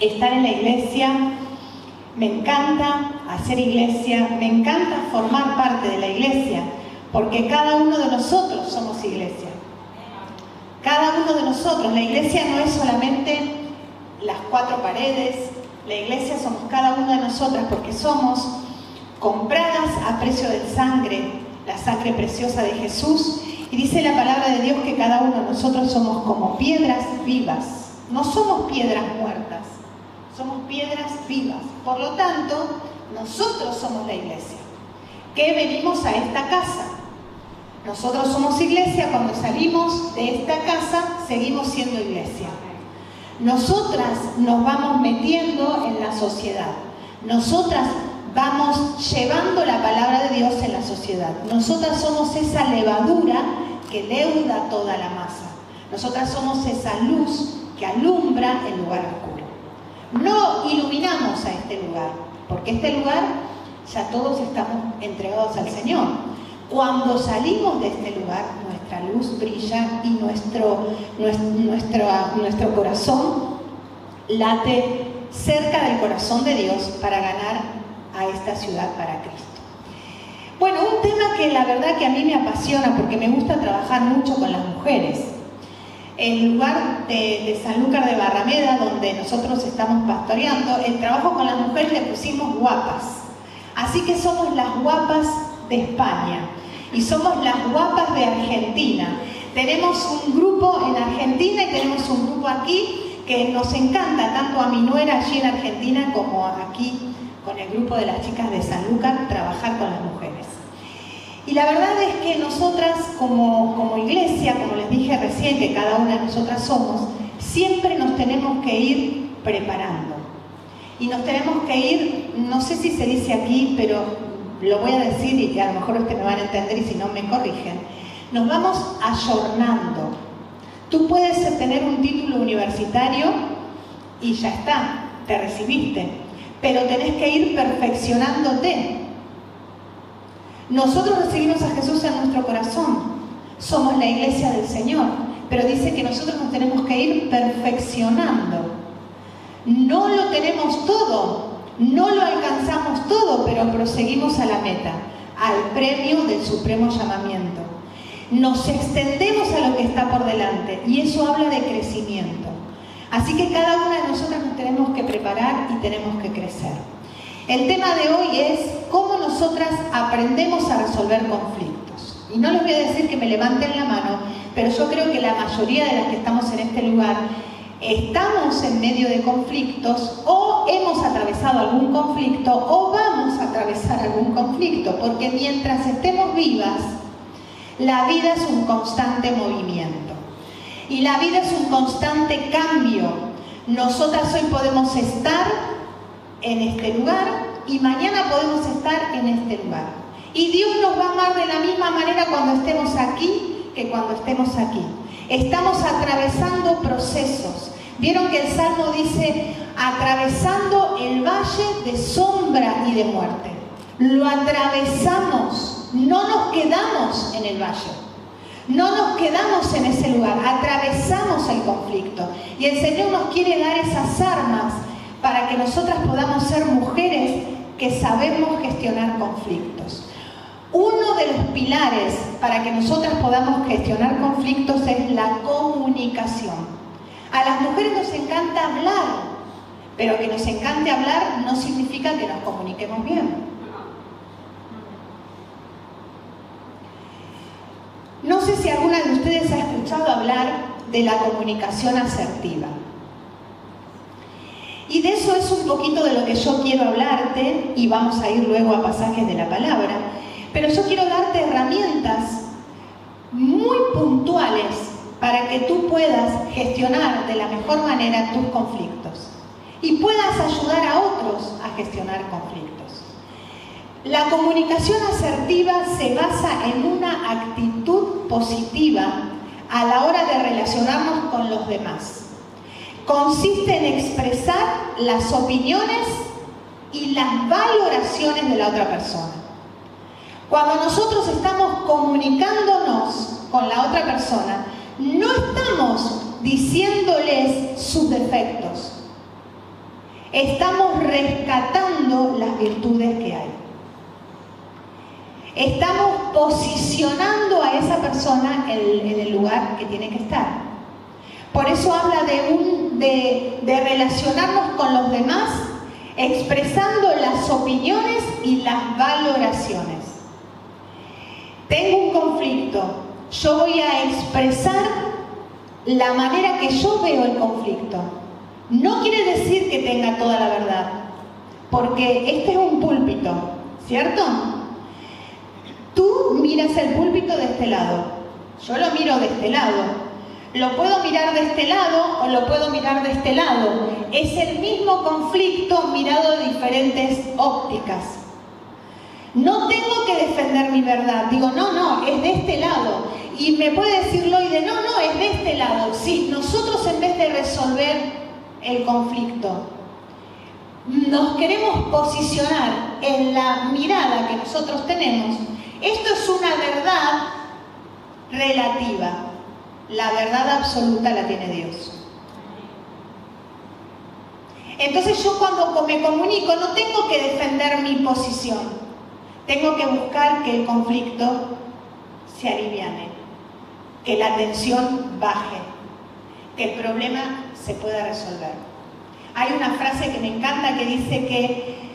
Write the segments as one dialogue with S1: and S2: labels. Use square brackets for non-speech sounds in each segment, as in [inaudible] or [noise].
S1: estar en la iglesia, me encanta hacer iglesia, me encanta formar parte de la iglesia, porque cada uno de nosotros somos iglesia. Cada uno de nosotros, la iglesia no es solamente las cuatro paredes, la iglesia somos cada una de nosotras porque somos compradas a precio de sangre, la sangre preciosa de Jesús. Y dice la palabra de Dios que cada uno de nosotros somos como piedras vivas. No somos piedras muertas, somos piedras vivas. Por lo tanto, nosotros somos la iglesia. Que venimos a esta casa. Nosotros somos iglesia, cuando salimos de esta casa seguimos siendo iglesia. Nosotras nos vamos metiendo en la sociedad. Nosotras vamos llevando la palabra de Dios en la sociedad. Nosotras somos esa levadura que leuda toda la masa. Nosotras somos esa luz que alumbra el lugar. No iluminamos a este lugar, porque este lugar ya todos estamos entregados al Señor. Cuando salimos de este lugar, nuestra luz brilla y nuestro, nuestro, nuestro corazón late cerca del corazón de Dios para ganar a esta ciudad para Cristo. Bueno, un tema que la verdad que a mí me apasiona porque me gusta trabajar mucho con las mujeres. El lugar de, San Sanlúcar de Barrameda, donde nosotros estamos pastoreando, el trabajo con las mujeres le pusimos guapas. Así que somos las guapas de España y somos las guapas de Argentina. Tenemos un grupo en Argentina y tenemos un grupo aquí que nos encanta, tanto a mi nuera allí en Argentina como aquí con el grupo de las chicas de San Lucas trabajar con las mujeres. Y la verdad es que nosotras como, como iglesia, como les dije recién, que cada una de nosotras somos, siempre nos tenemos que ir preparando. Y nos tenemos que ir, no sé si se dice aquí, pero lo voy a decir y a lo mejor ustedes me van a entender y si no me corrigen. Nos vamos ayornando. Tú puedes tener un título universitario y ya está, te recibiste pero tenés que ir perfeccionándote. Nosotros recibimos a Jesús en nuestro corazón, somos la iglesia del Señor, pero dice que nosotros nos tenemos que ir perfeccionando. No lo tenemos todo, no lo alcanzamos todo, pero proseguimos a la meta, al premio del supremo llamamiento. Nos extendemos a lo que está por delante y eso habla de crecimiento. Así que cada una de nosotras nos tenemos que preparar y tenemos que crecer. El tema de hoy es cómo nosotras aprendemos a resolver conflictos. Y no les voy a decir que me levanten la mano, pero yo creo que la mayoría de las que estamos en este lugar estamos en medio de conflictos o hemos atravesado algún conflicto o vamos a atravesar algún conflicto, porque mientras estemos vivas, la vida es un constante movimiento. Y la vida es un constante cambio. Nosotras hoy podemos estar en este lugar y mañana podemos estar en este lugar. Y Dios nos va a amar de la misma manera cuando estemos aquí que cuando estemos aquí. Estamos atravesando procesos. Vieron que el Salmo dice, atravesando el valle de sombra y de muerte. Lo atravesamos, no nos quedamos en el valle. No nos quedamos en ese lugar, atravesamos el conflicto. Y el Señor nos quiere dar esas armas para que nosotras podamos ser mujeres que sabemos gestionar conflictos. Uno de los pilares para que nosotras podamos gestionar conflictos es la comunicación. A las mujeres nos encanta hablar, pero que nos encante hablar no significa que nos comuniquemos bien. No sé si alguna de ustedes ha escuchado hablar de la comunicación asertiva. Y de eso es un poquito de lo que yo quiero hablarte y vamos a ir luego a pasajes de la palabra. Pero yo quiero darte herramientas muy puntuales para que tú puedas gestionar de la mejor manera tus conflictos y puedas ayudar a otros a gestionar conflictos. La comunicación asertiva se basa en una actitud positiva a la hora de relacionarnos con los demás. Consiste en expresar las opiniones y las valoraciones de la otra persona. Cuando nosotros estamos comunicándonos con la otra persona, no estamos diciéndoles sus defectos, estamos rescatando las virtudes que hay. Estamos posicionando a esa persona en, el lugar que tiene que estar. Por eso habla de, relacionarnos con los demás expresando las opiniones y las valoraciones. Tengo un conflicto, yo voy a expresar la manera que yo veo el conflicto. No quiere decir que tenga toda la verdad, porque este es un púlpito, ¿cierto? Tú miras el púlpito de este lado, yo lo miro de este lado, lo puedo mirar de este lado o lo puedo mirar de este lado. Es el mismo conflicto mirado de diferentes ópticas. No tengo que defender mi verdad. Digo, no, no, es de este lado. Y me puede decir de no, no, es de este lado. Sí, nosotros en vez de resolver el conflicto, nos queremos posicionar en la mirada que nosotros tenemos. Esto es una verdad relativa. La verdad absoluta la tiene Dios. Entonces yo cuando me comunico no tengo que defender mi posición, tengo que buscar que el conflicto se aliviane, que la tensión baje, que el problema se pueda resolver. Hay una frase que me encanta que dice que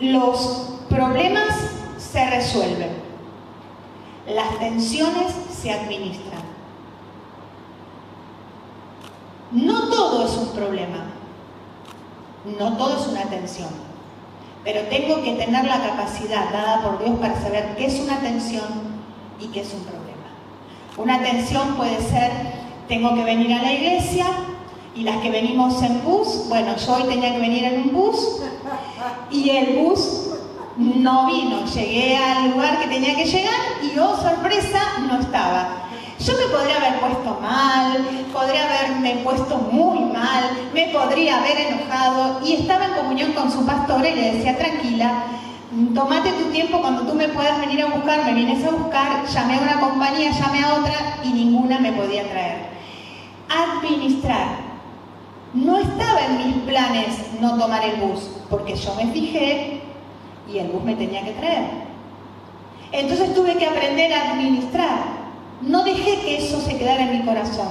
S1: los problemas se resuelven, las tensiones se administran. No todo es un problema, no todo es una tensión, pero tengo que tener la capacidad dada por Dios para saber qué es una tensión y qué es un problema. Una tensión puede ser, tengo que venir a la iglesia y las que venimos en bus, bueno, yo hoy tenía que venir en un bus y el bus no vino, llegué al lugar que tenía que llegar y oh sorpresa, no estaba. Yo me podría haber puesto mal, podría haberme puesto muy mal, me podría haber enojado y estaba en comunión con su pastor y le decía, tranquila, tomate tu tiempo cuando tú me puedas venir a buscar, me vienes a buscar, llamé a una compañía, llamé a otra y ninguna me podía traer. Administrar. No estaba en mis planes no tomar el bus, porque yo me fijé y el bus me tenía que traer. Entonces tuve que aprender a administrar. No dejé que eso se quedara en mi corazón.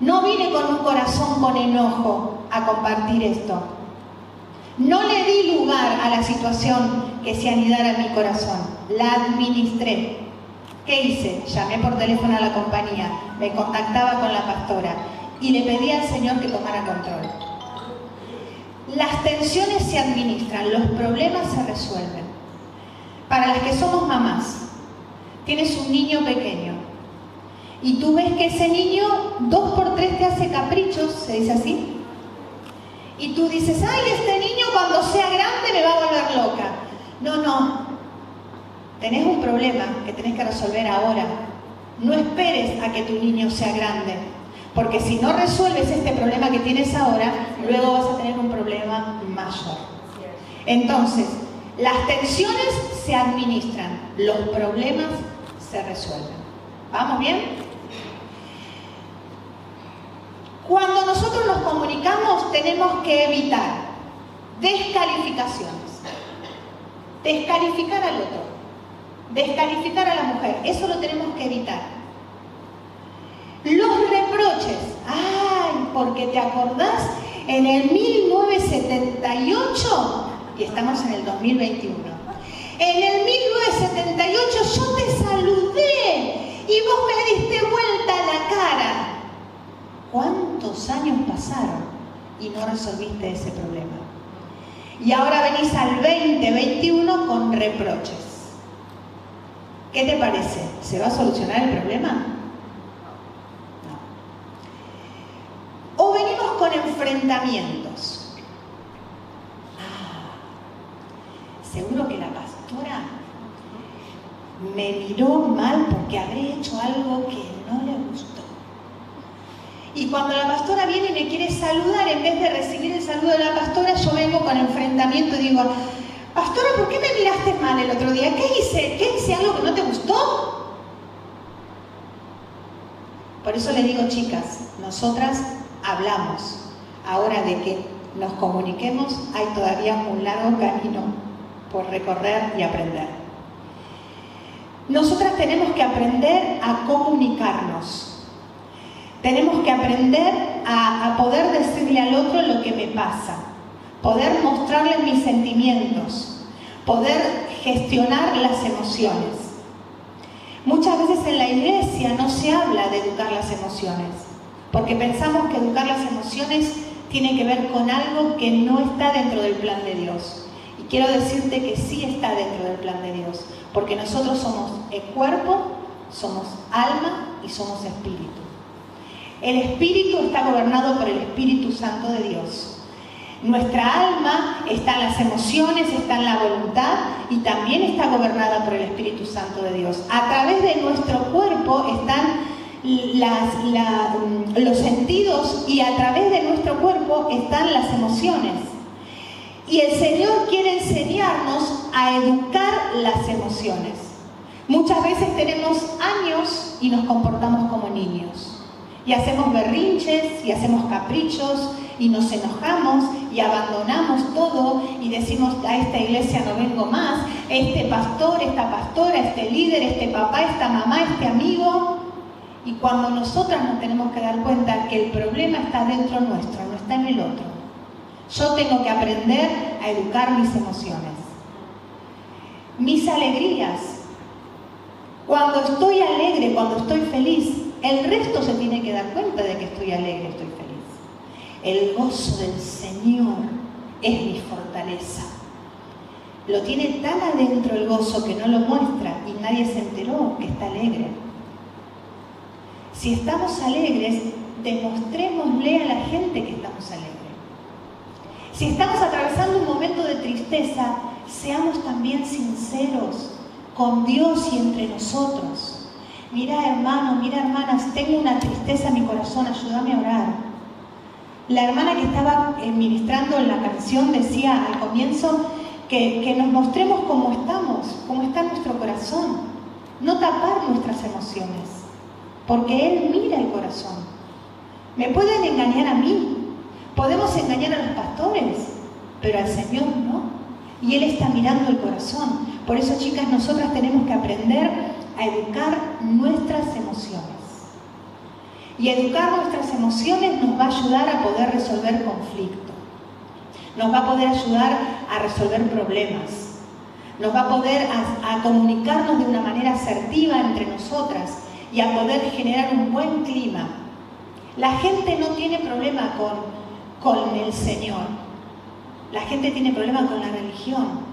S1: No vine con un corazón con enojo a compartir esto. No le di lugar a la situación que se anidara en mi corazón. La administré. ¿Qué hice? Llamé por teléfono a la compañía, me contactaba con la pastora y le pedí al Señor que tomara control. Las tensiones se administran, los problemas se resuelven. Para las que somos mamás, tienes un niño pequeño, y tú ves que ese niño dos por tres te hace caprichos, se dice así. Y tú dices, ay, este niño cuando sea grande me va a volver loca. No, no. Tenés un problema que tenés que resolver ahora. No esperes a que tu niño sea grande. Porque si no resuelves este problema que tienes ahora, luego vas a tener un problema mayor. Entonces, las tensiones se administran, los problemas se resuelven. ¿Vamos bien? Cuando nosotros nos comunicamos tenemos que evitar descalificaciones, descalificar al otro, descalificar a la mujer, eso lo tenemos que evitar. Los reproches, ay, porque te acordás, en el 1978, y estamos en el 2021, en el 1978 yo te saludé y vos me diste vuelta la cara. ¿Cuántos años pasaron y no resolviste ese problema? Y ahora venís al 2021 con reproches. ¿Qué te parece? ¿Se va a solucionar el problema? No. O venimos con enfrentamientos. Ah, seguro que la pastora me miró mal porque habré hecho algo que no le gustó. Y cuando la pastora viene y me quiere saludar, en vez de recibir el saludo de la pastora, yo vengo con enfrentamiento y digo, pastora, ¿por qué me miraste mal el otro día? ¿Qué hice? ¿Qué hice algo que no te gustó? Por eso le digo, chicas, nosotras hablamos ahora de que nos comuniquemos, hay todavía un largo camino por recorrer y aprender. Nosotras tenemos que aprender a comunicarnos. Tenemos que aprender a, poder decirle al otro lo que me pasa, poder mostrarle mis sentimientos, poder gestionar las emociones. Muchas veces en la iglesia no se habla de educar las emociones, porque pensamos que educar las emociones tiene que ver con algo que no está dentro del plan de Dios. Y quiero decirte que sí está dentro del plan de Dios, porque nosotros somos el cuerpo, somos alma y somos espíritu. El espíritu está gobernado por el Espíritu Santo de Dios. Nuestra alma está en las emociones, está en la voluntad y también está gobernada por el Espíritu Santo de Dios. A través de nuestro cuerpo están mm, los sentidos y a través de nuestro cuerpo están las emociones. Y el Señor quiere enseñarnos a educar las emociones. Muchas veces tenemos años y nos comportamos como niños. Y hacemos berrinches y hacemos caprichos y nos enojamos y abandonamos todo y decimos a esta iglesia no vengo más, este pastor, esta pastora, este líder, este papá, esta mamá, este amigo. Y cuando nosotras nos tenemos que dar cuenta que el problema está dentro nuestro, no está en el otro. Yo tengo que aprender a educar mis emociones. Mis alegrías. Cuando estoy alegre, cuando estoy feliz, el resto se tiene que dar cuenta de que estoy alegre, estoy feliz. El gozo del Señor es mi fortaleza. Lo tiene tan adentro el gozo que no lo muestra y nadie se enteró que está alegre. Si estamos alegres, demostrémosle a la gente que estamos alegres. Si estamos atravesando un momento de tristeza, seamos también sinceros con Dios y entre nosotros. Mira hermano, mira hermanas, tengo una tristeza en mi corazón, ayúdame a orar. La hermana que estaba eh, ministrando en la canción decía al comienzo que, nos mostremos cómo estamos, cómo está nuestro corazón, no tapar nuestras emociones, porque Él mira el corazón. Me pueden engañar a mí, podemos engañar a los pastores, pero al Señor no. Y Él está mirando el corazón. Por eso, chicas, nosotras tenemos que aprender a educar nuestras emociones. Y educar nuestras emociones nos va a ayudar a poder resolver conflictos. Nos va a poder ayudar a resolver problemas. Nos va a poder a, comunicarnos de una manera asertiva entre nosotras y a poder generar un buen clima. La gente no tiene problema con, con el Señor. La gente tiene problema con la religión.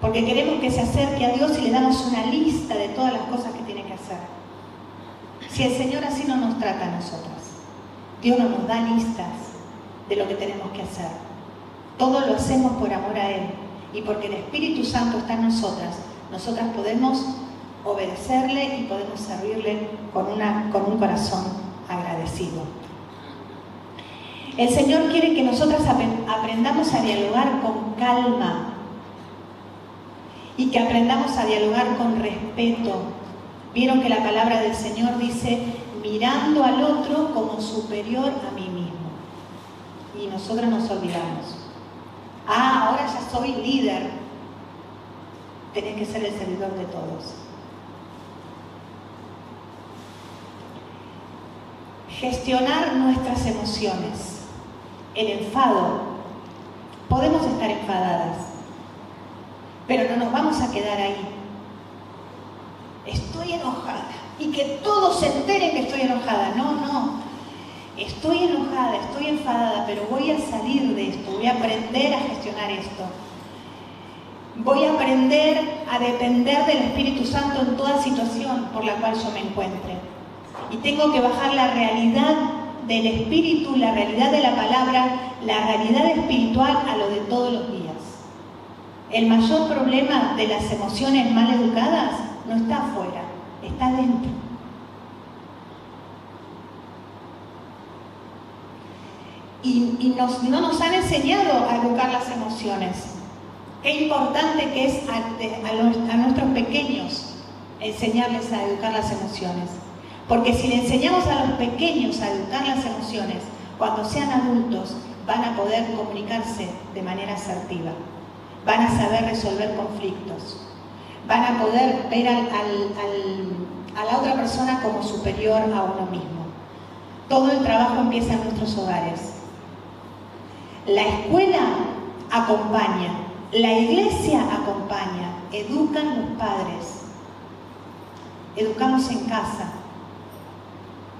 S1: Porque queremos que se acerque a Dios y le damos una lista de todas las cosas que tiene que hacer. Si el Señor así no nos trata a nosotros, Dios no nos da listas de lo que tenemos que hacer. Todo lo hacemos por amor a Él y porque el Espíritu Santo está en nosotras, nosotras podemos obedecerle y podemos servirle con, con un corazón agradecido. El Señor quiere que nosotras aprendamos a dialogar con calma y que aprendamos a dialogar con respeto, Vieron que la palabra del Señor dice, mirando al otro como superior a mí mismo. Y nosotros nos olvidamos. Ah, ahora ya soy líder. Tenés que ser el servidor de todos. Gestionar nuestras emociones. El enfado. Podemos estar enfadadas, pero no nos vamos a quedar ahí estoy enojada y que todos se enteren que estoy enojada. No, no. Estoy enojada, estoy enfadada, pero voy a salir de esto, voy a aprender a gestionar esto. Voy a aprender a depender del Espíritu Santo en toda situación por la cual yo me encuentre. Y tengo que bajar la realidad del Espíritu, la realidad de la palabra, la realidad espiritual a lo de todos los días. El mayor problema de las emociones mal educadas no está afuera, está dentro. Y, no nos han enseñado a educar las emociones. Qué importante que es a, a nuestros pequeños enseñarles a educar las emociones. Porque si le enseñamos a los pequeños a educar las emociones, cuando sean adultos, van a poder comunicarse de manera asertiva, van a saber resolver conflictos, van a poder ver a la otra persona como superior a uno mismo. Todo el trabajo empieza en nuestros hogares. La escuela acompaña, la iglesia acompaña, educan los padres, educamos en casa,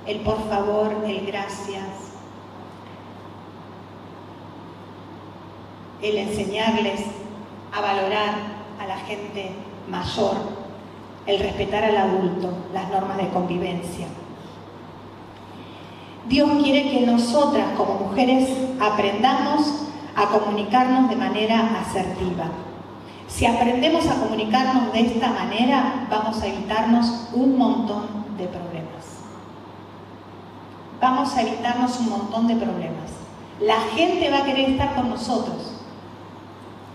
S1: el por favor, el gracias, el enseñarles a valorar a la gente mayor, el respetar al adulto, las normas de convivencia. Dios quiere que nosotras como mujeres aprendamos a comunicarnos de manera asertiva. Si aprendemos a comunicarnos de esta manera, vamos a evitarnos un montón de problemas. Vamos a evitarnos un montón de problemas. La gente va a querer estar con nosotros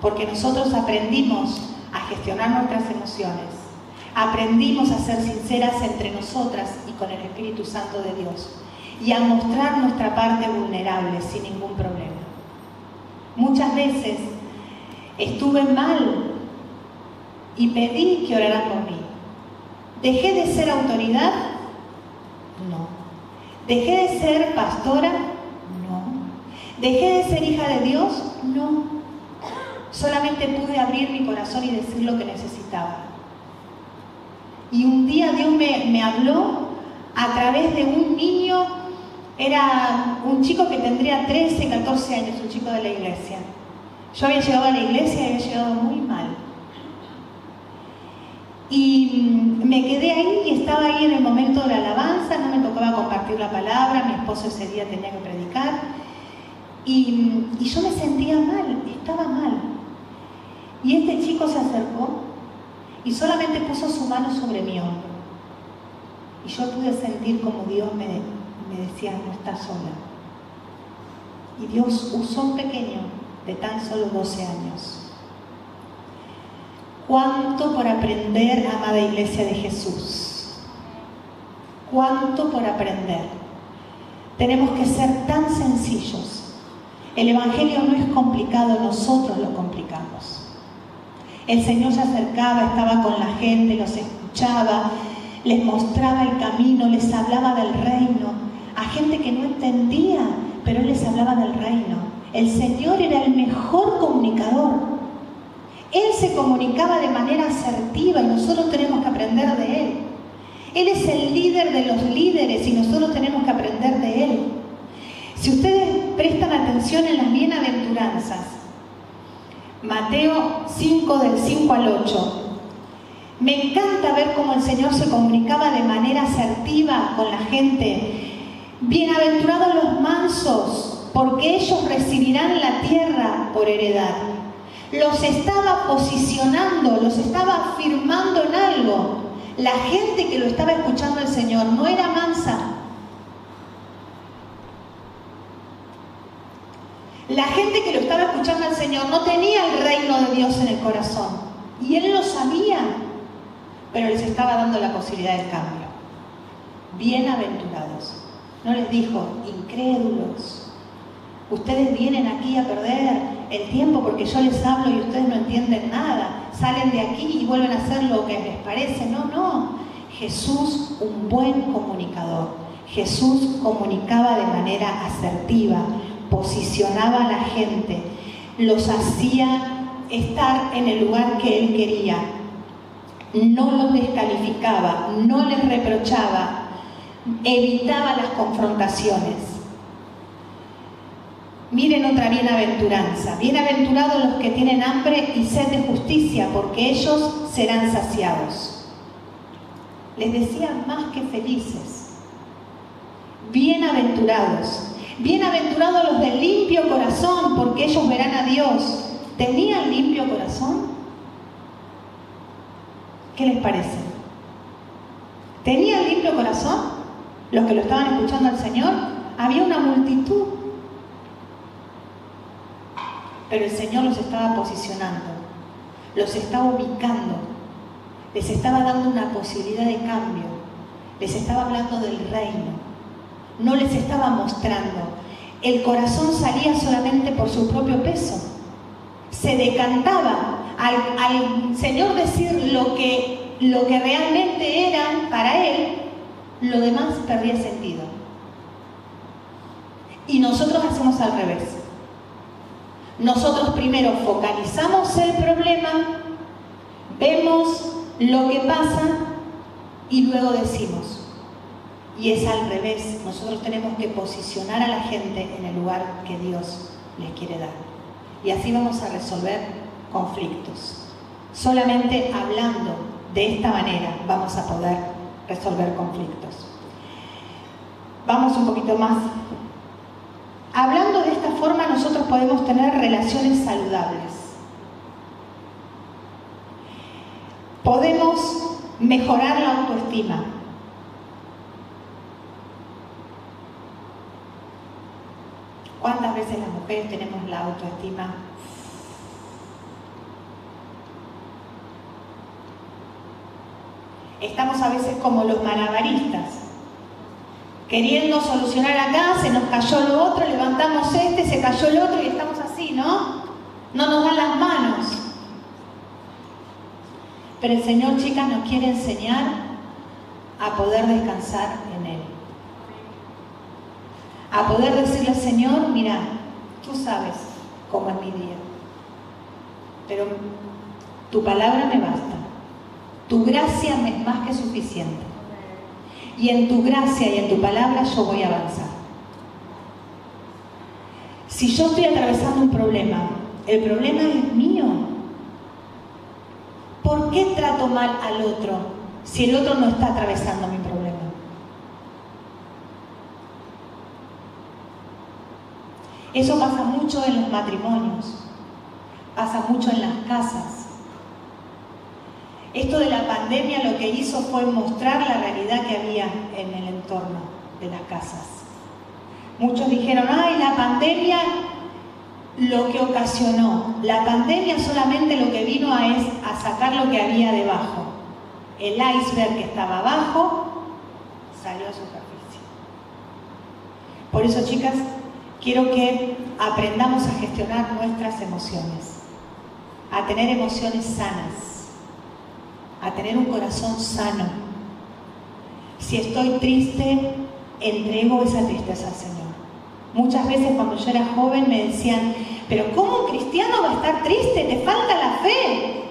S1: porque nosotros aprendimos a gestionar nuestras emociones, aprendimos a ser sinceras entre nosotras y con el Espíritu Santo de Dios y a mostrar nuestra parte vulnerable sin ningún problema. Muchas veces estuve mal y pedí que oraran por mí. ¿Dejé de ser autoridad? No. ¿Dejé de ser pastora? No. ¿Dejé de ser hija de Dios? No. Solamente pude abrir mi corazón y decir lo que necesitaba. Y un día Dios me, habló a través de un niño, era un chico que tendría 13, 14 años, un chico de la iglesia. Yo había llegado a la iglesia y había llegado muy mal. Y me quedé ahí y estaba ahí en el momento de la alabanza, no me tocaba compartir la palabra, mi esposo ese día tenía que predicar. Y, y yo me sentía mal, estaba mal. Y este chico se acercó y solamente puso su mano sobre mi hombro. Y yo pude sentir como Dios me, decía, no estás sola. Y Dios usó un pequeño de tan solo 12 años. ¿Cuánto por aprender, amada iglesia de Jesús? ¿Cuánto por aprender? Tenemos que ser tan sencillos. El Evangelio no es complicado, nosotros lo complicamos. El Señor se acercaba, estaba con la gente, los escuchaba, les mostraba el camino, les hablaba del reino, a gente que no entendía, pero Él les hablaba del reino. El Señor era el mejor comunicador. Él se comunicaba de manera asertiva y nosotros tenemos que aprender de Él. Él es el líder de los líderes y nosotros tenemos que aprender de Él. Si ustedes prestan atención en las bienaventuranzas, Mateo 5 del 5 al 8. Me encanta ver cómo el Señor se comunicaba de manera asertiva con la gente. Bienaventurados los mansos, porque ellos recibirán la tierra por heredad. Los estaba posicionando, los estaba afirmando en algo. La gente que lo estaba escuchando el Señor no era mansa, La gente que lo estaba escuchando al Señor no tenía el reino de Dios en el corazón. Y Él lo sabía, pero les estaba dando la posibilidad del cambio. Bienaventurados. No les dijo, incrédulos. Ustedes vienen aquí a perder el tiempo porque yo les hablo y ustedes no entienden nada. Salen de aquí y vuelven a hacer lo que les parece. No, no. Jesús, un buen comunicador. Jesús comunicaba de manera asertiva, posicionaba a la gente, los hacía estar en el lugar que él quería, no los descalificaba, no les reprochaba, evitaba las confrontaciones. Miren otra bienaventuranza. Bienaventurados los que tienen hambre y sed de justicia, porque ellos serán saciados. Les decía más que felices. Bienaventurados Bienaventurados los de limpio corazón, porque ellos verán a Dios. ¿Tenían limpio corazón? ¿Qué les parece? ¿Tenían limpio corazón? Los que lo estaban escuchando al Señor. Había una multitud. Pero el Señor los estaba posicionando, los estaba ubicando, les estaba dando una posibilidad de cambio, les estaba hablando del reino no les estaba mostrando. el corazón salía solamente por su propio peso. Se decantaba al, Señor decir lo que, lo que realmente eran para Él, lo demás perdía sentido. Y nosotros hacemos al revés. Nosotros primero focalizamos el problema, vemos lo que pasa y luego decimos, y es al revés, nosotros tenemos que posicionar a la gente en el lugar que Dios les quiere dar. Y así vamos a resolver conflictos. Solamente hablando de esta manera vamos a poder resolver conflictos. Vamos un poquito más. Hablando de esta forma nosotros podemos tener relaciones saludables. Podemos mejorar la autoestima. ¿Cuántas veces las mujeres tenemos la autoestima? Estamos a veces como los malabaristas, queriendo solucionar acá, se nos cayó lo otro, levantamos este, se cayó el otro y estamos así, ¿no? No nos dan las manos. Pero el Señor, chicas, nos quiere enseñar a poder descansar en Él a poder decirle Señor, mira, tú sabes cómo es mi día, pero tu palabra me basta, tu gracia me es más que suficiente. Y en tu gracia y en tu palabra yo voy a avanzar. Si yo estoy atravesando un problema, el problema es mío. ¿Por qué trato mal al otro si el otro no está atravesando mi problema? Eso pasa mucho en los matrimonios, pasa mucho en las casas. Esto de la pandemia lo que hizo fue mostrar la realidad que había en el entorno de las casas. Muchos dijeron, ay, la pandemia lo que ocasionó. La pandemia solamente lo que vino a es a sacar lo que había debajo. El iceberg que estaba abajo salió a superficie. Por eso, chicas, quiero que aprendamos a gestionar nuestras emociones, a tener emociones sanas, a tener un corazón sano. Si estoy triste, entrego esa tristeza al Señor. Muchas veces cuando yo era joven me decían, pero ¿cómo un cristiano va a estar triste? Te falta la fe.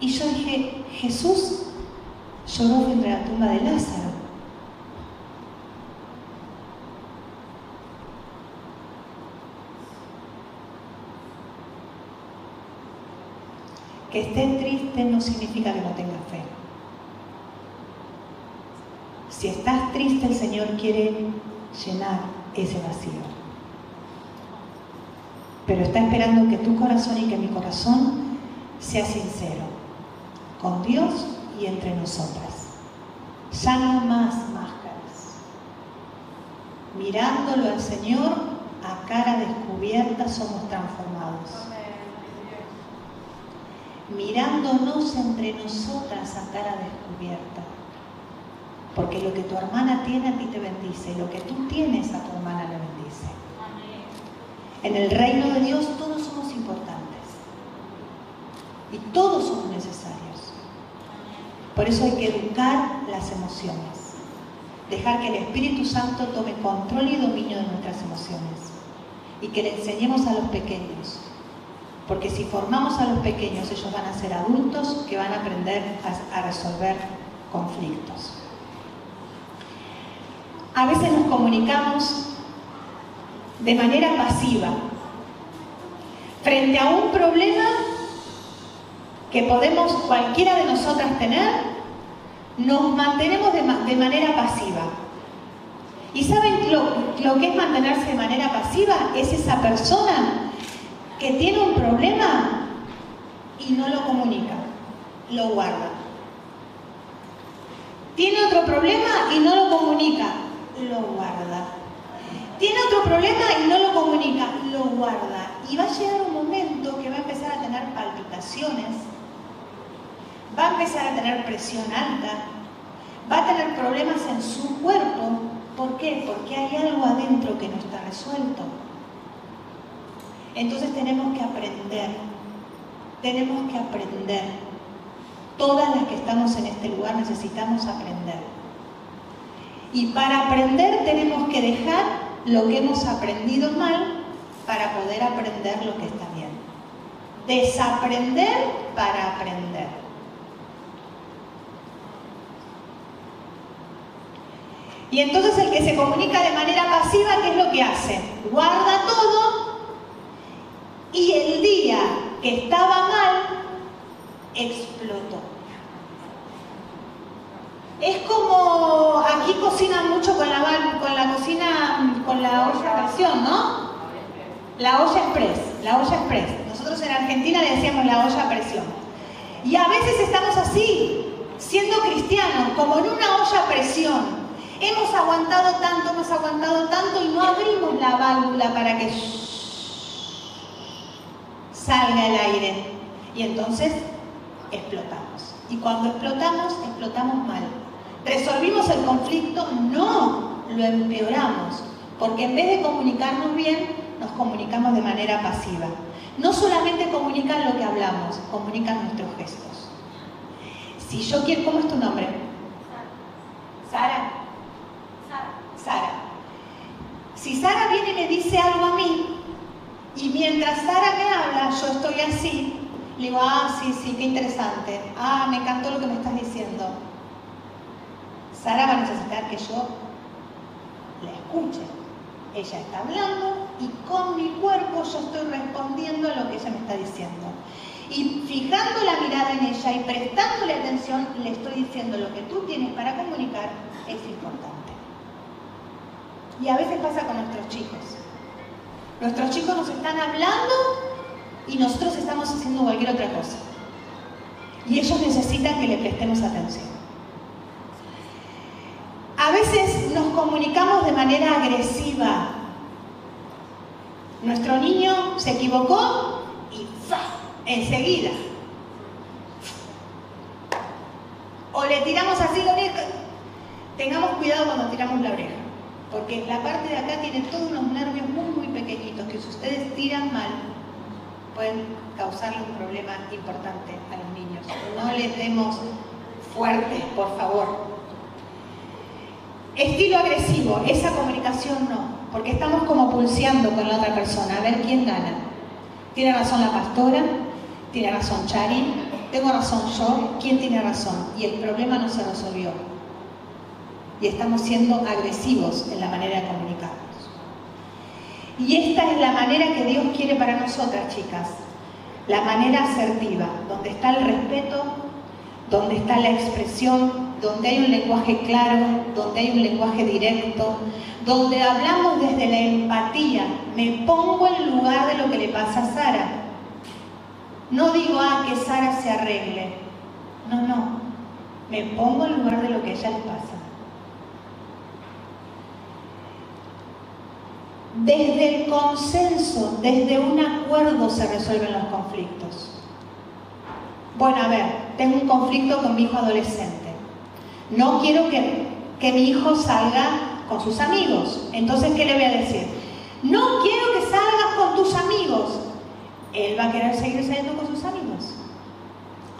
S1: Y yo dije, Jesús lloró frente a la tumba de Lázaro. Que estés triste no significa que no tengas fe. Si estás triste, el Señor quiere llenar ese vacío. Pero está esperando que tu corazón y que mi corazón sea sincero con Dios y entre nosotras. Ya no más máscaras. Mirándolo al Señor, a cara descubierta somos transformados mirándonos entre nosotras a cara descubierta. Porque lo que tu hermana tiene a ti te bendice, lo que tú tienes a tu hermana le bendice. En el reino de Dios todos somos importantes y todos somos necesarios. Por eso hay que educar las emociones, dejar que el Espíritu Santo tome control y dominio de nuestras emociones y que le enseñemos a los pequeños porque si formamos a los pequeños, ellos van a ser adultos que van a aprender a, resolver conflictos. A veces nos comunicamos de manera pasiva frente a un problema que podemos cualquiera de nosotras tener, nos mantenemos de, manera pasiva. ¿Y saben lo, lo que es mantenerse de manera pasiva? Es esa persona que tiene un problema y no lo comunica, lo guarda. Tiene otro problema y no lo comunica, lo guarda. Tiene otro problema y no lo comunica, lo guarda. Y va a llegar un momento que va a empezar a tener palpitaciones, va a empezar a tener presión alta, va a tener problemas en su cuerpo ¿Por qué? Porque hay algo adentro que no está resuelto. Entonces tenemos que aprender, tenemos que aprender. Todas las que estamos en este lugar necesitamos aprender. Y para aprender tenemos que dejar lo que hemos aprendido mal para poder aprender lo que está bien. Desaprender para aprender. Y entonces el que se comunica de manera pasiva, ¿qué es lo que hace? Guarda todo y el día que estaba mal, explotó. Es como aquí cocinan mucho con la, con la cocina, con la olla a presión, ¿no? La olla express, la olla express. Nosotros en Argentina le decíamos la olla a presión. Y a veces estamos así, siendo cristianos, como en una olla presión. Hemos aguantado tanto, hemos aguantado tanto y no abrimos la válvula para que salga el aire. Y entonces explotamos. Y cuando explotamos, explotamos mal. ¿Resolvimos el conflicto? No, lo empeoramos. Porque en vez de comunicarnos bien, nos comunicamos de manera pasiva. No solamente comunican lo que hablamos, comunican nuestros gestos. Si yo quiero, ¿cómo es tu nombre? Sara. Sara. Si Sara viene y me dice algo a mí, y mientras Sara me habla, yo estoy así, le digo, ah, sí, sí, qué interesante. Ah, me encantó lo que me estás diciendo. Sara va a necesitar que yo la escuche. Ella está hablando y con mi cuerpo yo estoy respondiendo a lo que ella me está diciendo. Y fijando la mirada en ella y prestándole atención, le estoy diciendo lo que tú tienes para comunicar es importante. Y a veces pasa con nuestros chicos. Nuestros chicos nos están hablando y nosotros estamos haciendo cualquier otra cosa. Y ellos necesitan que le prestemos atención. A veces nos comunicamos de manera agresiva. Nuestro niño se equivocó y ¡fa! enseguida. O le tiramos así la oreja. Tengamos cuidado cuando tiramos la oreja. Porque la parte de acá tiene todos unos nervios muy, muy pequeñitos que si ustedes tiran mal, pueden causarle un problema importante a los niños. No les demos fuerte, por favor. Estilo agresivo, esa comunicación no, porque estamos como pulseando con la otra persona, a ver quién gana. ¿Tiene razón la pastora? ¿Tiene razón Chari? ¿Tengo razón yo? ¿Quién tiene razón? Y el problema no se resolvió y estamos siendo agresivos en la manera de comunicarnos. Y esta es la manera que Dios quiere para nosotras, chicas. La manera asertiva, donde está el respeto, donde está la expresión, donde hay un lenguaje claro, donde hay un lenguaje directo, donde hablamos desde la empatía. Me pongo en lugar de lo que le pasa a Sara. No digo, ah, que Sara se arregle. No, no. Me pongo en lugar de lo que ella le pasa. Desde el consenso, desde un acuerdo se resuelven los conflictos. Bueno, a ver, tengo un conflicto con mi hijo adolescente. No quiero que, que mi hijo salga con sus amigos. Entonces, ¿qué le voy a decir? No quiero que salgas con tus amigos. Él va a querer seguir saliendo con sus amigos.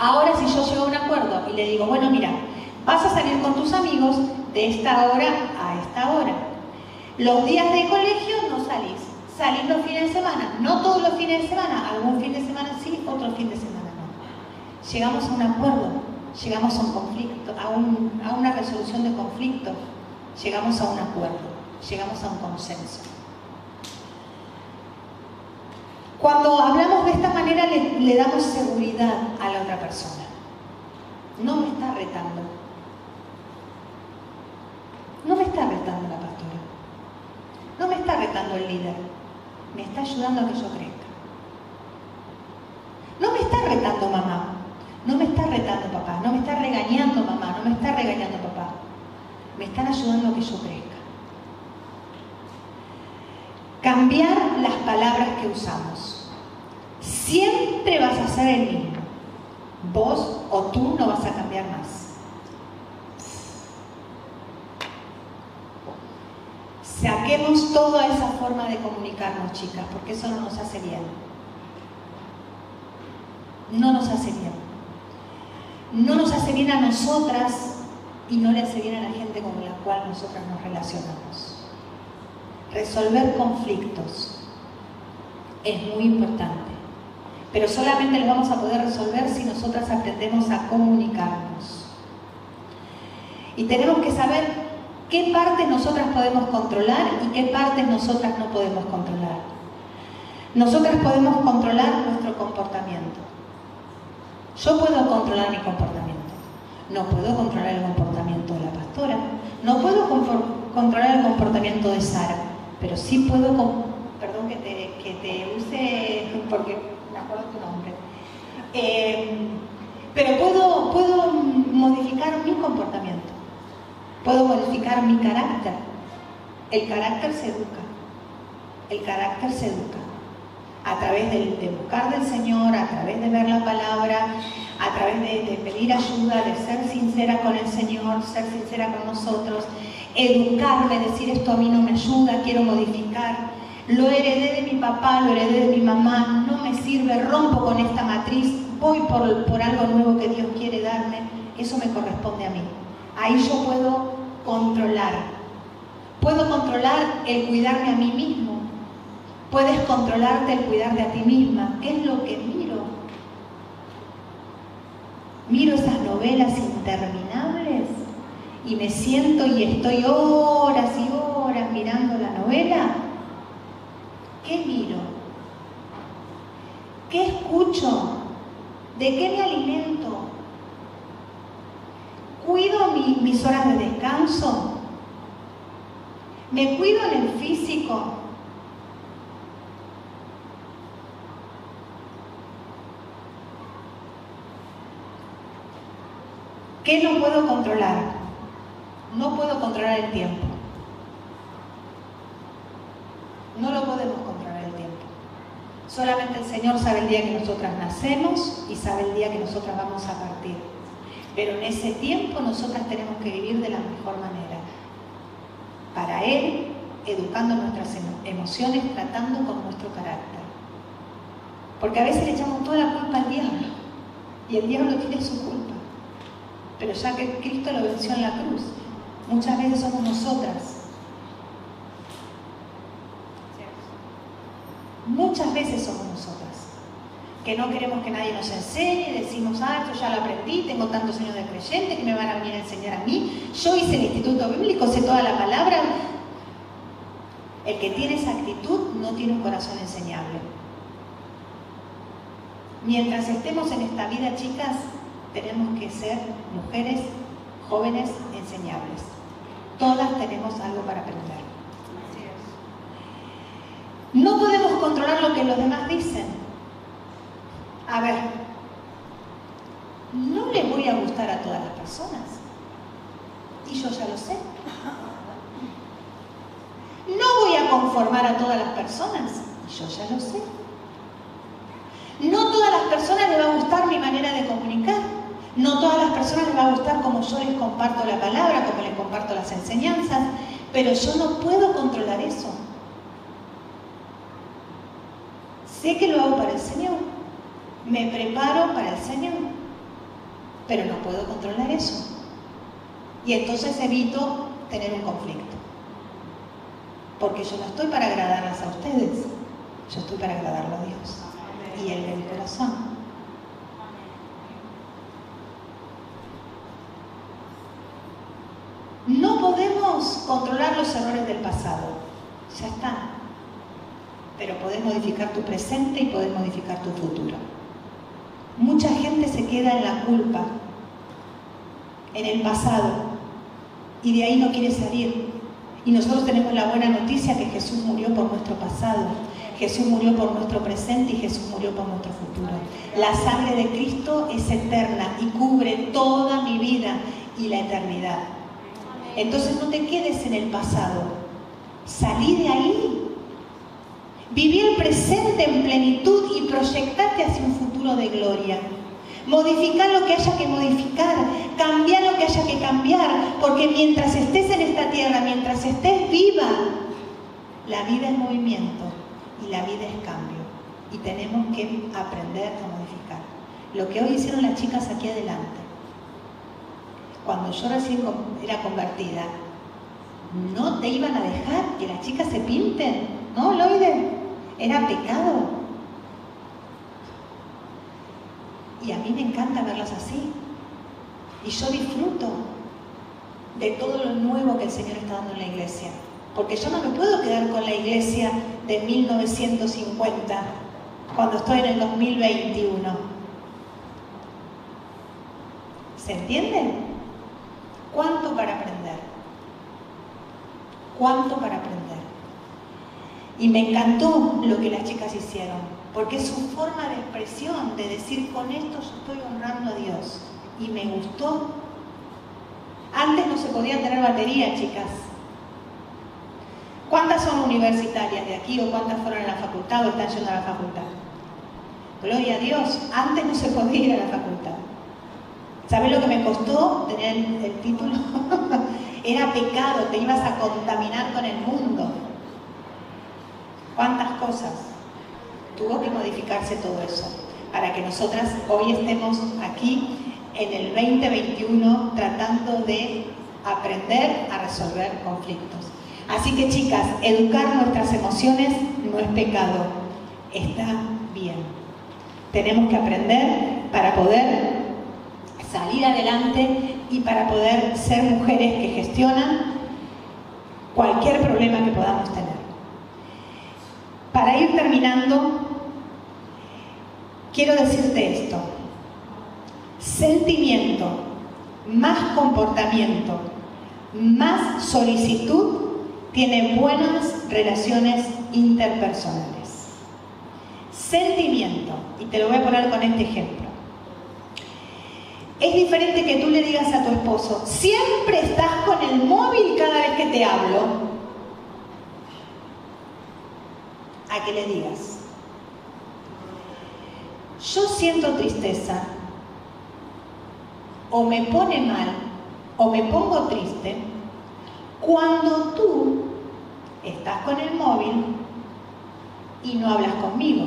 S1: Ahora, si yo llego a un acuerdo y le digo, bueno, mira, vas a salir con tus amigos de esta hora a esta hora los días de colegio no salís. Salís los fines de semana. No todos los fines de semana. Algún fin de semana sí, otro fin de semana no. Llegamos a un acuerdo. Llegamos a un conflicto, a, una resolución de conflicto. Llegamos a un acuerdo. Llegamos a un consenso. Cuando hablamos de esta manera le, damos seguridad a la otra persona. No me está retando. No me está retando la pastora. No me está retando el líder, me está ayudando a que yo crezca. No me está retando mamá, no me está retando papá, no me está regañando mamá, no me está regañando papá. Me están ayudando a que yo crezca. Cambiar las palabras que usamos. Siempre vas a ser el mismo. Vos o tú no vas a cambiar más. Saquemos toda esa forma de comunicarnos, chicas, porque eso no nos hace bien. No nos hace bien. No nos hace bien a nosotras y no le hace bien a la gente con la cual nosotras nos relacionamos. Resolver conflictos es muy importante, pero solamente los vamos a poder resolver si nosotras aprendemos a comunicarnos. Y tenemos que saber qué partes nosotras podemos controlar y qué partes nosotras no podemos controlar. Nosotras podemos controlar nuestro comportamiento. Yo puedo controlar mi comportamiento. No puedo controlar el comportamiento de la pastora. No puedo controlar el comportamiento de Sara. Pero sí puedo, perdón que te, use porque me acuerdo tu nombre. Eh, pero puedo, puedo modificar mi comportamiento. Puedo modificar mi carácter. El carácter se educa. El carácter se educa. A través de, buscar del Señor, a través de ver la palabra, a través de, pedir ayuda, de ser sincera con el Señor, ser sincera con nosotros, educarme, decir esto a mí no me ayuda, quiero modificar. Lo heredé de mi papá, lo heredé de mi mamá, no me sirve, rompo con esta matriz, voy por, por algo nuevo que Dios quiere darme, eso me corresponde a mí. Ahí yo puedo controlar. Puedo controlar el cuidarme a mí mismo. Puedes controlarte el cuidarte a ti misma. ¿Qué es lo que miro? Miro esas novelas interminables y me siento y estoy horas y horas mirando la novela. ¿Qué miro? ¿Qué escucho? ¿De qué me alimento? cuido horas de descanso, me cuido en el físico. ¿Qué no puedo controlar? No puedo controlar el tiempo. No lo podemos controlar el tiempo. Solamente el Señor sabe el día que nosotras nacemos y sabe el día que nosotras vamos a partir. Pero en ese tiempo nosotras tenemos que vivir de la mejor manera. Para Él, educando nuestras emociones, tratando con nuestro carácter. Porque a veces le echamos toda la culpa al diablo. Y el diablo tiene su culpa. Pero ya que Cristo lo venció en la cruz, muchas veces somos nosotras. Muchas veces somos nosotras que no queremos que nadie nos enseñe, decimos, ah, esto ya lo aprendí, tengo tantos años de creyente que me van a venir a enseñar a mí, yo hice el instituto bíblico, sé toda la palabra. El que tiene esa actitud no tiene un corazón enseñable. Mientras estemos en esta vida, chicas, tenemos que ser mujeres jóvenes enseñables. Todas tenemos algo para aprender. No podemos controlar lo que los demás dicen, a ver, no le voy a gustar a todas las personas. Y yo ya lo sé. No voy a conformar a todas las personas. Y yo ya lo sé. No todas las personas les va a gustar mi manera de comunicar. No todas las personas les va a gustar como yo les comparto la palabra, como les comparto las enseñanzas. Pero yo no puedo controlar eso. Sé que lo hago para el Señor me preparo para el Señor, pero no puedo controlar eso. Y entonces evito tener un conflicto. Porque yo no estoy para agradarlas a ustedes, yo estoy para agradarlo a Dios y Él del corazón. No podemos controlar los errores del pasado, ya está. Pero podés modificar tu presente y podés modificar tu futuro. Mucha gente se queda en la culpa, en el pasado, y de ahí no quiere salir. Y nosotros tenemos la buena noticia que Jesús murió por nuestro pasado, Jesús murió por nuestro presente y Jesús murió por nuestro futuro. La sangre de Cristo es eterna y cubre toda mi vida y la eternidad. Entonces no te quedes en el pasado, salí de ahí Vivir presente en plenitud y proyectarte hacia un futuro de gloria. Modificar lo que haya que modificar, cambiar lo que haya que cambiar, porque mientras estés en esta tierra, mientras estés viva, La vida es movimiento y la vida es cambio. Y tenemos que aprender a modificar. Lo que hoy hicieron las chicas aquí adelante. Cuando yo recién era convertida, no te iban a dejar que las chicas se pinten, ¿no, Loide? Era pecado. Y a mí me encanta verlas así. Y yo disfruto de todo lo nuevo que el Señor está dando en la iglesia. Porque yo no me puedo quedar con la iglesia de 1950 cuando estoy en el 2021. ¿Se entiende? ¿Cuánto para aprender? ¿Cuánto para aprender? Y me encantó lo que las chicas hicieron, porque es su forma de expresión, de decir, con esto estoy honrando a Dios. Y me gustó. Antes no se podía tener batería, chicas. ¿Cuántas son universitarias de aquí o cuántas fueron a la facultad o están yendo a la facultad? Gloria a Dios, antes no se podía ir a la facultad. ¿Sabes lo que me costó tener el título? [laughs] Era pecado, te ibas a contaminar con el mundo. ¿Cuántas cosas? Tuvo que modificarse todo eso para que nosotras hoy estemos aquí en el 2021 tratando de aprender a resolver conflictos. Así que chicas, educar nuestras emociones no es pecado, está bien. Tenemos que aprender para poder salir adelante y para poder ser mujeres que gestionan cualquier problema que podamos tener. Para ir terminando, quiero decirte esto. Sentimiento más comportamiento más solicitud tiene buenas relaciones interpersonales. Sentimiento, y te lo voy a poner con este ejemplo. Es diferente que tú le digas a tu esposo, siempre estás con el móvil cada vez que te hablo, a que le digas, yo siento tristeza, o me pone mal, o me pongo triste, cuando tú estás con el móvil y no hablas conmigo.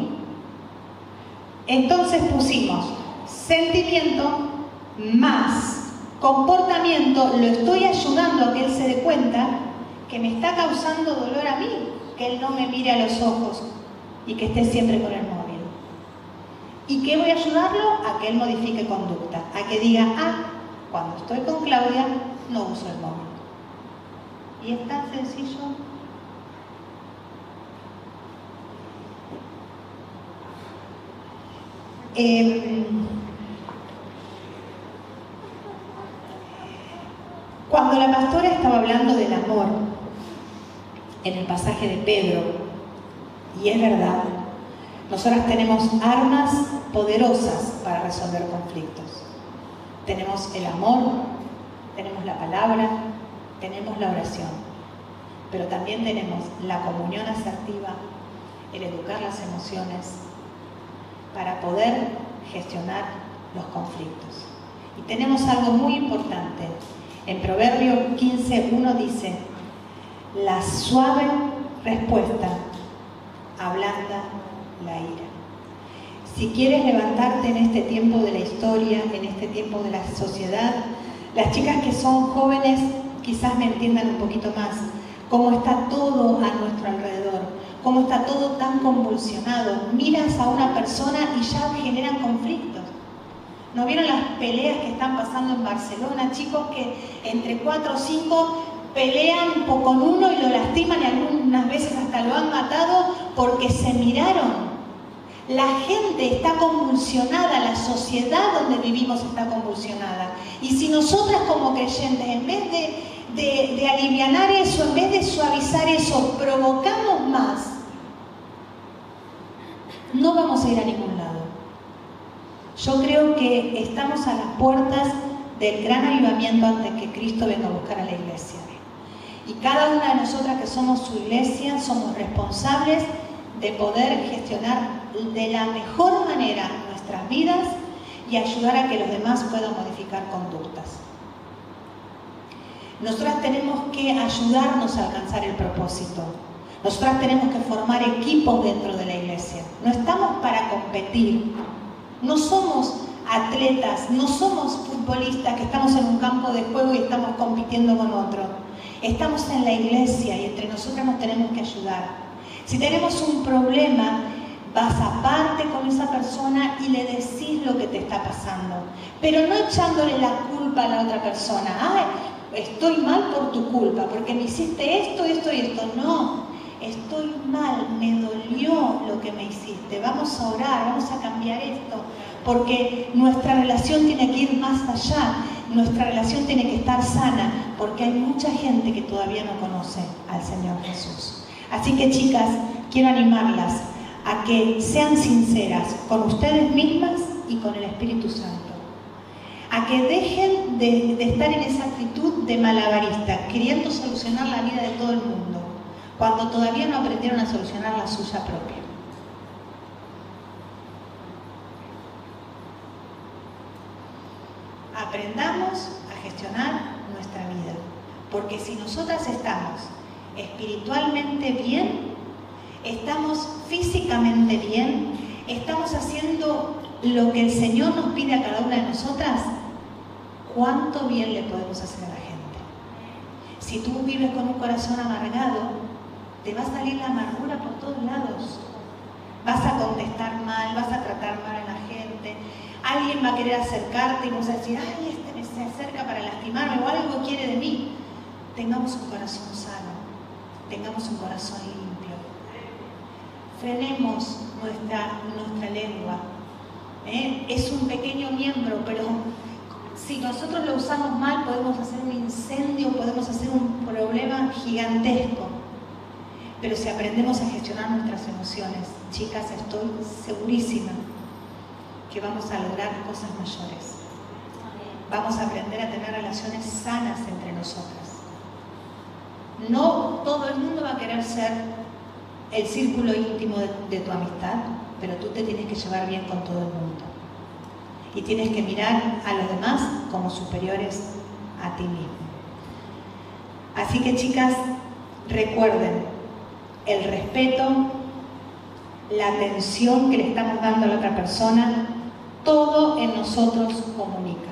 S1: Entonces pusimos sentimiento más comportamiento, lo estoy ayudando a que él se dé cuenta que me está causando dolor a mí, que él no me mire a los ojos y que esté siempre con el móvil. ¿Y qué voy a ayudarlo? A que él modifique conducta, a que diga, ah, cuando estoy con Claudia no uso el móvil. Y es tan sencillo. Eh, Cuando la pastora estaba hablando del amor en el pasaje de Pedro, y es verdad, nosotras tenemos armas poderosas para resolver conflictos. Tenemos el amor, tenemos la palabra, tenemos la oración, pero también tenemos la comunión asertiva, el educar las emociones, para poder gestionar los conflictos. Y tenemos algo muy importante, en Proverbio 15.1 dice, la suave respuesta ablanda la ira. Si quieres levantarte en este tiempo de la historia, en este tiempo de la sociedad, las chicas que son jóvenes quizás me entiendan un poquito más, cómo está todo a nuestro alrededor, cómo está todo tan convulsionado. Miras a una persona y ya generan conflictos. ¿No vieron las peleas que están pasando en Barcelona? Chicos que entre cuatro o cinco pelean con uno y lo lastiman y algunas veces hasta lo han matado porque se miraron. La gente está convulsionada, la sociedad donde vivimos está convulsionada. Y si nosotras como creyentes, en vez de, de, aliviar eso, en vez de suavizar eso, provocamos más, no vamos a ir a ningún lado. Yo creo que estamos a las puertas del gran avivamiento antes que Cristo venga a buscar a la iglesia. Y cada una de nosotras que somos su iglesia somos responsables de poder gestionar de la mejor manera nuestras vidas y ayudar a que los demás puedan modificar conductas. Nosotras tenemos que ayudarnos a alcanzar el propósito. Nosotras tenemos que formar equipos dentro de la iglesia. No estamos para competir. No somos atletas, no somos futbolistas que estamos en un campo de juego y estamos compitiendo con otro. Estamos en la iglesia y entre nosotras nos tenemos que ayudar. Si tenemos un problema, vas aparte con esa persona y le decís lo que te está pasando, pero no echándole la culpa a la otra persona. Ay, estoy mal por tu culpa, porque me hiciste esto, esto y esto. No, estoy mal, me dolió lo que me hiciste. Vamos a orar, vamos a cambiar esto, porque nuestra relación tiene que ir más allá. Nuestra relación tiene que estar sana, porque hay mucha gente que todavía no conoce al Señor Jesús. Así que chicas, quiero animarlas a que sean sinceras con ustedes mismas y con el Espíritu Santo. A que dejen de, estar en esa actitud de malabarista, queriendo solucionar la vida de todo el mundo, cuando todavía no aprendieron a solucionar la suya propia. Aprendamos a gestionar nuestra vida, porque si nosotras estamos espiritualmente bien, estamos físicamente bien, estamos haciendo lo que el Señor nos pide a cada una de nosotras, ¿cuánto bien le podemos hacer a la gente? Si tú vives con un corazón amargado, te va a salir la amargura por todos lados. Vas a contestar mal, vas a tratar mal a la gente, alguien va a querer acercarte y vas a decir, ay, este me se acerca para lastimarme o algo quiere de mí. Tengamos un corazón sano, tengamos un corazón limpio frenemos nuestra, nuestra lengua. ¿eh? Es un pequeño miembro, pero si nosotros lo usamos mal podemos hacer un incendio, podemos hacer un problema gigantesco. Pero si aprendemos a gestionar nuestras emociones, chicas, estoy segurísima que vamos a lograr cosas mayores. Vamos a aprender a tener relaciones sanas entre nosotras. No todo el mundo va a querer ser el círculo íntimo de, tu amistad, pero tú te tienes que llevar bien con todo el mundo. Y tienes que mirar a los demás como superiores a ti mismo. Así que chicas, recuerden el respeto, la atención que le estamos dando a la otra persona, todo en nosotros comunica.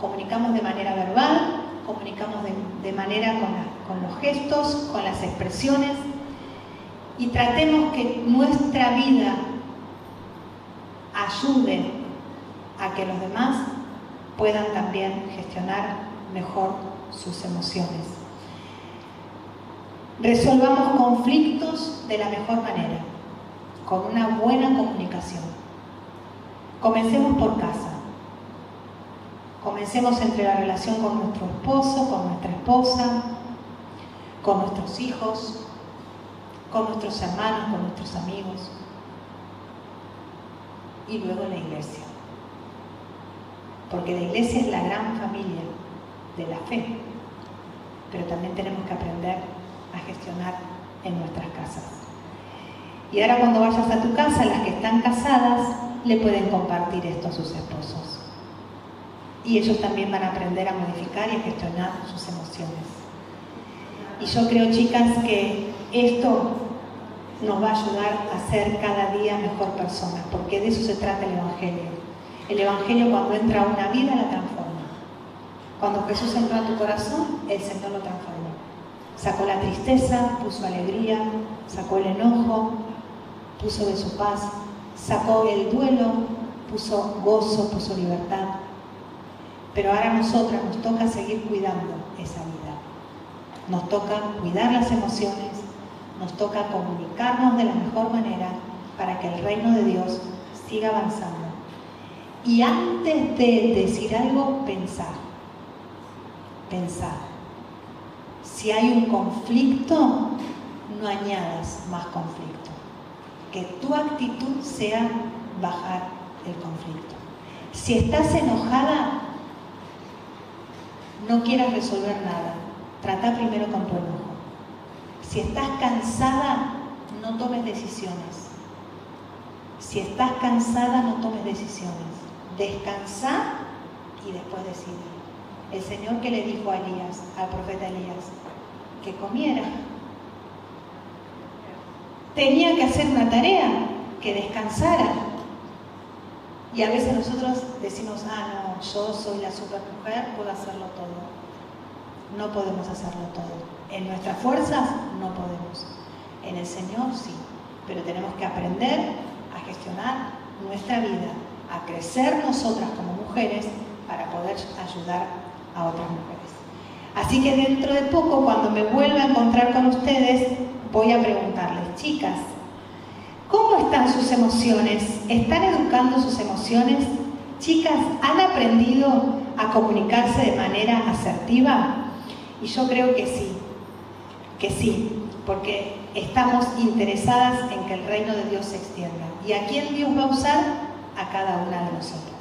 S1: Comunicamos de manera verbal, comunicamos de, manera con los gestos, con las expresiones, y tratemos que nuestra vida ayude a que los demás puedan también gestionar mejor sus emociones. Resolvamos conflictos de la mejor manera, con una buena comunicación. Comencemos por casa. Comencemos entre la relación con nuestro esposo, con nuestra esposa, con nuestros hijos, con nuestros hermanos, con nuestros amigos y luego la iglesia. Porque la iglesia es la gran familia de la fe, pero también tenemos que aprender a gestionar en nuestras casas. Y ahora cuando vayas a tu casa, las que están casadas le pueden compartir esto a sus esposos. Y ellos también van a aprender a modificar y a gestionar sus emociones. Y yo creo, chicas, que esto nos va a ayudar a ser cada día mejor personas, porque de eso se trata el Evangelio. El Evangelio cuando entra a una vida la transforma. Cuando Jesús entró a tu corazón, el Señor lo transformó. Sacó la tristeza, puso alegría, sacó el enojo, puso de su paz, sacó el duelo, puso gozo, puso libertad. Pero ahora a nosotras nos toca seguir cuidando esa vida. Nos toca cuidar las emociones, nos toca comunicarnos de la mejor manera para que el reino de Dios siga avanzando. Y antes de decir algo, pensar. Pensar. Si hay un conflicto, no añadas más conflicto. Que tu actitud sea bajar el conflicto. Si estás enojada, no quieras resolver nada. Trata primero con tu enojo. Si estás cansada, no tomes decisiones. Si estás cansada, no tomes decisiones. Descansa y después decide. El Señor que le dijo a Elías, al profeta Elías, que comiera. Tenía que hacer una tarea, que descansara. Y a veces nosotros decimos, ah, no, yo soy la supermujer, puedo hacerlo todo. No podemos hacerlo todo. En nuestras fuerzas no podemos. En el Señor sí. Pero tenemos que aprender a gestionar nuestra vida, a crecer nosotras como mujeres para poder ayudar a otras mujeres. Así que dentro de poco, cuando me vuelva a encontrar con ustedes, voy a preguntarles, chicas, ¿cómo están sus emociones? ¿Están educando sus emociones? Chicas, ¿han aprendido a comunicarse de manera asertiva? Y yo creo que sí, que sí, porque estamos interesadas en que el reino de Dios se extienda. ¿Y a quién Dios va a usar? A cada una de nosotros.